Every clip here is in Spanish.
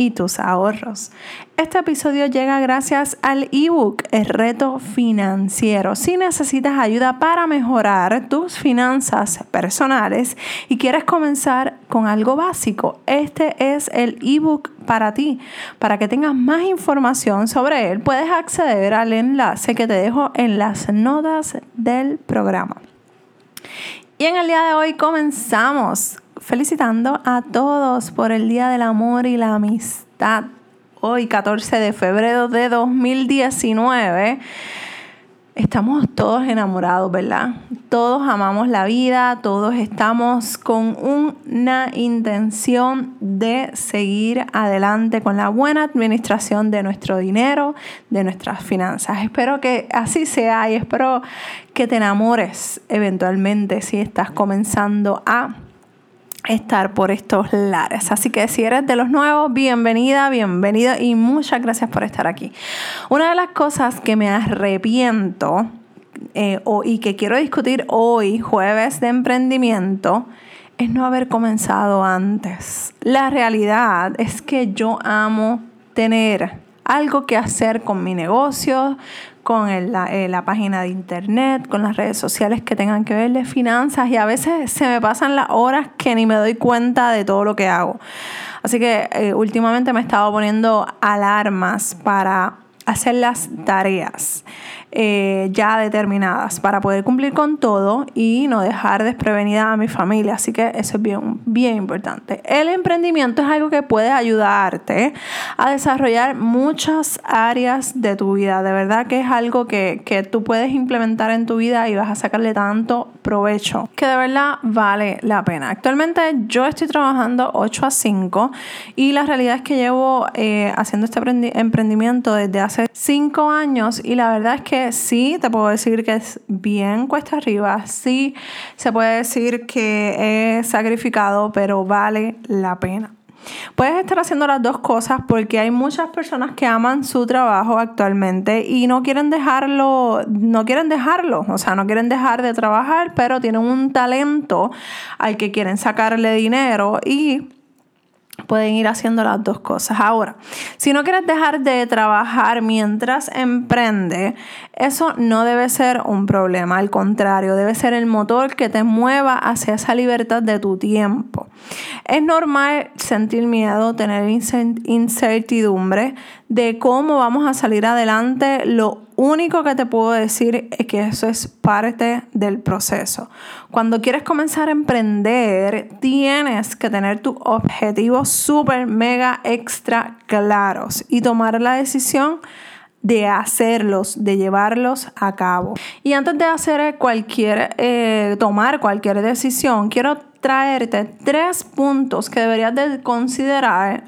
y tus ahorros. Este episodio llega gracias al ebook El reto financiero. Si necesitas ayuda para mejorar tus finanzas personales y quieres comenzar con algo básico, este es el ebook para ti. Para que tengas más información sobre él, puedes acceder al enlace que te dejo en las notas del programa. Y en el día de hoy comenzamos felicitando a todos por el Día del Amor y la Amistad. Hoy, 14 de febrero de 2019. Estamos todos enamorados, ¿verdad? Todos amamos la vida, todos estamos con una intención de seguir adelante con la buena administración de nuestro dinero, de nuestras finanzas. Espero que así sea y espero que te enamores eventualmente si estás comenzando a estar por estos lares. Así que si eres de los nuevos, bienvenida, bienvenido y muchas gracias por estar aquí. Una de las cosas que me arrepiento eh, y que quiero discutir hoy, jueves de emprendimiento, es no haber comenzado antes. La realidad es que yo amo tener algo que hacer con mi negocio, con eh, la, página de internet, con las redes sociales que tengan que ver de finanzas y a veces se me pasan las horas que ni me doy cuenta de todo lo que hago. Así que eh, últimamente me he estado poniendo alarmas para hacer las tareas. Eh, ya determinadas para poder cumplir con todo y no dejar desprevenida a mi familia. Así que eso es bien, bien importante. El emprendimiento es algo que puede ayudarte a desarrollar muchas áreas de tu vida. De verdad que es algo que, que tú puedes implementar en tu vida y vas a sacarle tanto provecho que de verdad vale la pena. Actualmente yo estoy trabajando 8 a 5 y la realidad es que llevo eh, haciendo este emprendimiento desde hace 5 años y la verdad es que sí, te puedo decir que es bien cuesta arriba, sí, se puede decir que es sacrificado, pero vale la pena. Puedes estar haciendo las dos cosas porque hay muchas personas que aman su trabajo actualmente y no quieren dejarlo, no quieren dejarlo, o sea, no quieren dejar de trabajar, pero tienen un talento al que quieren sacarle dinero y pueden ir haciendo las dos cosas. Ahora, si no quieres dejar de trabajar mientras emprende, eso no debe ser un problema, al contrario, debe ser el motor que te mueva hacia esa libertad de tu tiempo. Es normal sentir miedo, tener incertidumbre de cómo vamos a salir adelante. Lo único que te puedo decir es que eso es parte del proceso. Cuando quieres comenzar a emprender, tienes que tener tus objetivos súper, mega, extra claros y tomar la decisión de hacerlos, de llevarlos a cabo. Y antes de hacer cualquier, eh, tomar cualquier decisión, quiero traerte tres puntos que deberías de considerar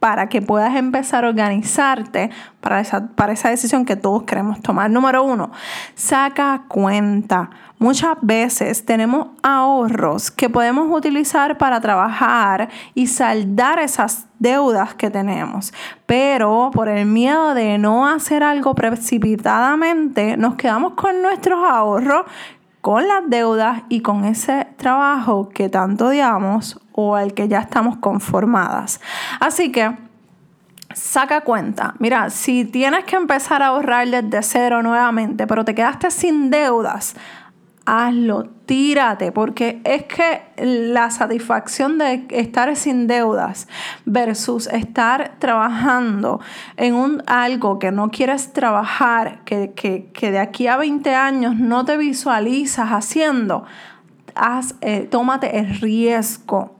para que puedas empezar a organizarte para esa, para esa decisión que todos queremos tomar. Número uno, saca cuenta. Muchas veces tenemos ahorros que podemos utilizar para trabajar y saldar esas deudas que tenemos, pero por el miedo de no hacer algo precipitadamente, nos quedamos con nuestros ahorros con las deudas y con ese trabajo que tanto odiamos o al que ya estamos conformadas. Así que saca cuenta. Mira, si tienes que empezar a ahorrar desde cero nuevamente, pero te quedaste sin deudas, hazlo, tírate, porque es que la satisfacción de estar sin deudas versus estar trabajando en un, algo que no quieres trabajar, que, que, de aquí a 20 años no te visualizas haciendo, haz, eh, tómate el riesgo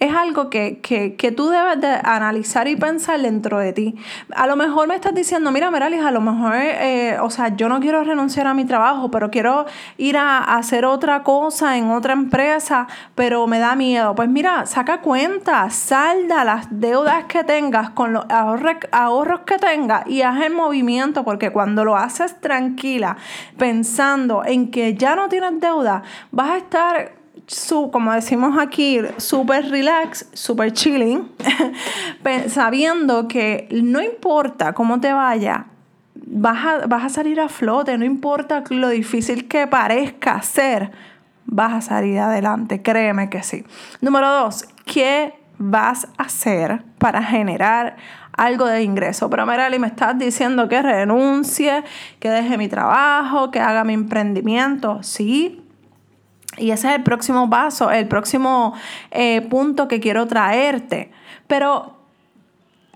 es algo que, tú debes de analizar y pensar dentro de ti. A lo mejor me estás diciendo, mira, Meralis, a lo mejor, eh, o sea, yo no quiero renunciar a mi trabajo, pero quiero ir a, hacer otra cosa en otra empresa, pero me da miedo. Pues mira, saca cuenta, salda las deudas que tengas con los ahorros, ahorros que tengas y haz el movimiento, porque cuando lo haces tranquila, pensando en que ya no tienes deuda, vas a estar su, como decimos aquí, súper relax, súper chilling, sabiendo que no importa cómo te vaya, vas a, vas a salir a flote, no importa lo difícil que parezca ser, vas a salir adelante, créeme que sí. Número dos, ¿qué vas a hacer para generar algo de ingreso? Pero Merali, me estás diciendo que renuncie, que deje mi trabajo, que haga mi emprendimiento. Sí, y ese es el próximo paso, el próximo eh, punto que quiero traerte. Pero,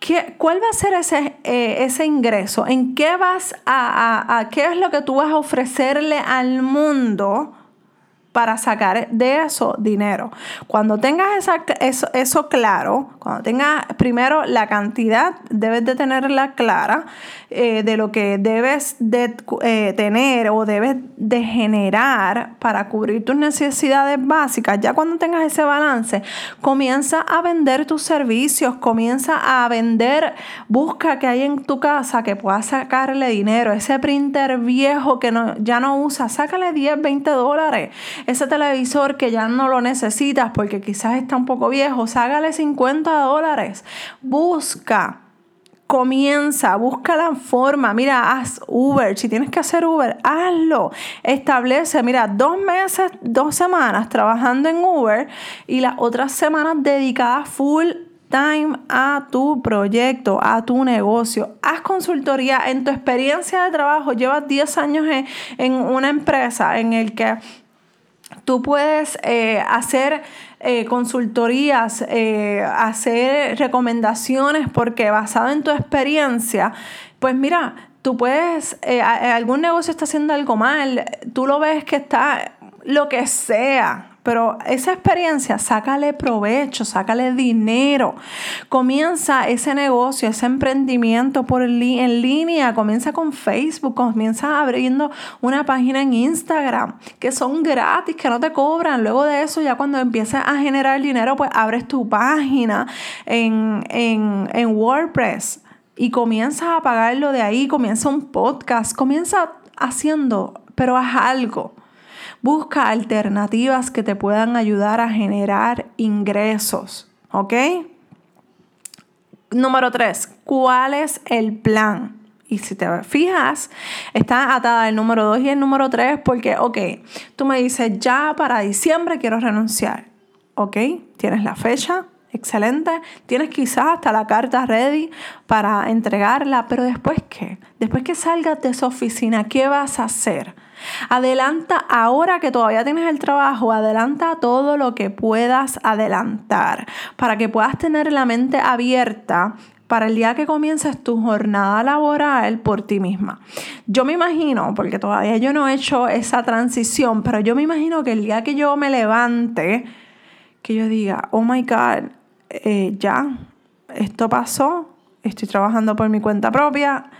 ¿qué, ¿cuál va a ser ese, eh, ese ingreso? ¿En qué vas a, a, qué es lo que tú vas a ofrecerle al mundo? Para sacar de eso dinero. Cuando tengas eso, claro, cuando tengas primero la cantidad, debes de tenerla clara eh, de lo que debes de eh, tener o debes de generar para cubrir tus necesidades básicas. Ya cuando tengas ese balance, comienza a vender tus servicios, comienza a vender, busca que hay en tu casa que puedas sacarle dinero, ese printer viejo que no, ya no usa, sácale 10, 20 dólares ese televisor que ya no lo necesitas porque quizás está un poco viejo, ságale 50 dólares. Busca. Comienza, busca la forma, mira, haz Uber, si tienes que hacer Uber, hazlo, establece, mira, dos meses, dos semanas trabajando en Uber y las otras semanas dedicadas full time a tu proyecto, a tu negocio. Haz consultoría en tu experiencia de trabajo. Llevas 10 años en, en, una empresa en el que Tú puedes eh, hacer eh, consultorías, eh, hacer recomendaciones porque basado en tu experiencia, pues mira, tú puedes, algún negocio está haciendo algo mal, tú lo ves que está lo que sea, pero esa experiencia, sácale provecho, sácale dinero. Comienza ese negocio, ese emprendimiento por en línea, comienza con Facebook, comienza abriendo una página en Instagram, que son gratis, que no te cobran. Luego de eso, ya cuando empiezas a generar dinero, pues abres tu página en, en WordPress y comienzas a pagarlo de ahí, comienza un podcast, comienza haciendo, pero haz algo. Busca alternativas que te puedan ayudar a generar ingresos, ¿ok? Número tres, ¿cuál es el plan? Y si te fijas, está atada el número 2 y el número 3 porque, ok, tú me dices, ya para diciembre quiero renunciar. Ok, tienes la fecha, excelente. Tienes quizás hasta la carta ready para entregarla, pero después qué? Después que salgas de esa oficina, ¿qué vas a hacer? Adelanta ahora que todavía tienes el trabajo, adelanta todo lo que puedas adelantar para que puedas tener la mente abierta para el día que comiences tu jornada laboral por ti misma. Yo me imagino, porque todavía yo no he hecho esa transición, pero yo me imagino que el día que yo me levante, que yo diga, oh my God, eh, ya, esto pasó, estoy trabajando por mi cuenta propia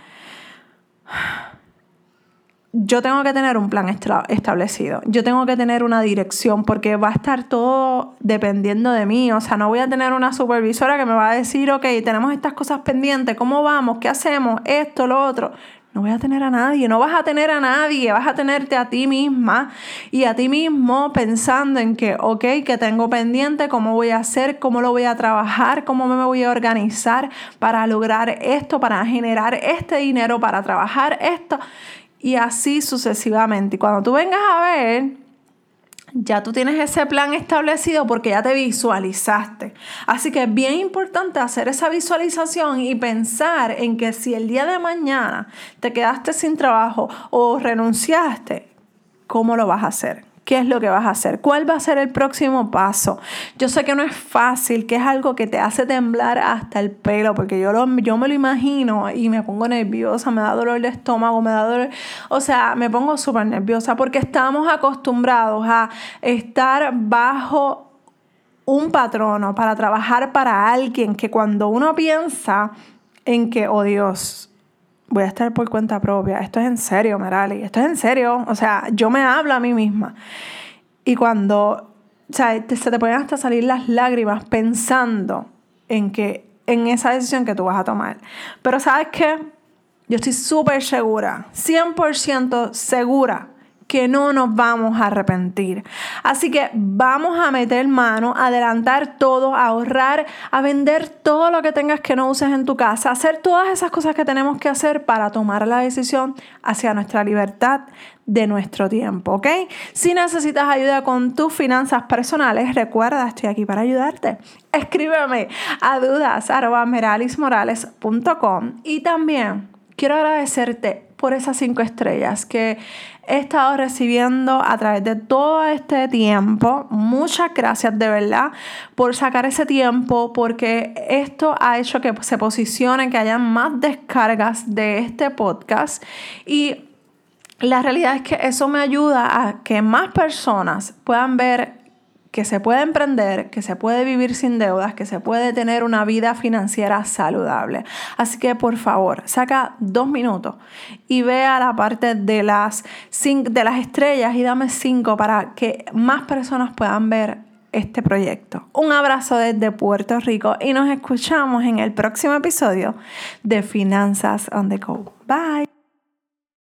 yo tengo que tener un plan establecido, yo tengo que tener una dirección porque va a estar todo dependiendo de mí, o sea, no voy a tener una supervisora que me va a decir, ok, tenemos estas cosas pendientes, ¿cómo vamos? ¿Qué hacemos? Esto, lo otro. No voy a tener a nadie, no vas a tener a nadie, vas a tenerte a ti misma y a ti mismo pensando en que, ok, que tengo pendiente, cómo voy a hacer, cómo lo voy a trabajar, cómo me voy a organizar para lograr esto, para generar este dinero, para trabajar esto y así sucesivamente. Y cuando tú vengas a ver, ya tú tienes ese plan establecido porque ya te visualizaste. Así que es bien importante hacer esa visualización y pensar en que si el día de mañana te quedaste sin trabajo o renunciaste, ¿cómo lo vas a hacer? ¿Qué es lo que vas a hacer? ¿Cuál va a ser el próximo paso? Yo sé que no es fácil, que es algo que te hace temblar hasta el pelo, porque yo, lo, yo me lo imagino y me pongo nerviosa, me da dolor de estómago, me da dolor, o sea, me pongo súper nerviosa porque estamos acostumbrados a estar bajo un patrono para trabajar para alguien que cuando uno piensa en que, oh Dios, voy a estar por cuenta propia. Esto es en serio, Merali. Esto es en serio. O sea, yo me hablo a mí misma. Y cuando, o sea, se te pueden hasta salir las lágrimas pensando en que, en esa decisión que tú vas a tomar. Pero ¿sabes qué? Yo estoy súper segura, 100% segura que no nos vamos a arrepentir. Así que vamos a meter mano, adelantar todo, a ahorrar, a vender todo lo que tengas que no uses en tu casa, hacer todas esas cosas que tenemos que hacer para tomar la decisión hacia nuestra libertad de nuestro tiempo, ¿ok? Si necesitas ayuda con tus finanzas personales, recuerda, estoy aquí para ayudarte. Escríbeme a dudas.meralismorales.com y también quiero agradecerte por esas cinco estrellas que he estado recibiendo a través de todo este tiempo. Muchas gracias de verdad por sacar ese tiempo porque esto ha hecho que se posicione, que haya más descargas de este podcast y la realidad es que eso me ayuda a que más personas puedan ver que se puede emprender, que se puede vivir sin deudas, que se puede tener una vida financiera saludable. Así que por favor, saca dos minutos y ve a la parte de las, de las estrellas y dame cinco para que más personas puedan ver este proyecto. Un abrazo desde Puerto Rico y nos escuchamos en el próximo episodio de Finanzas on the Go. Bye.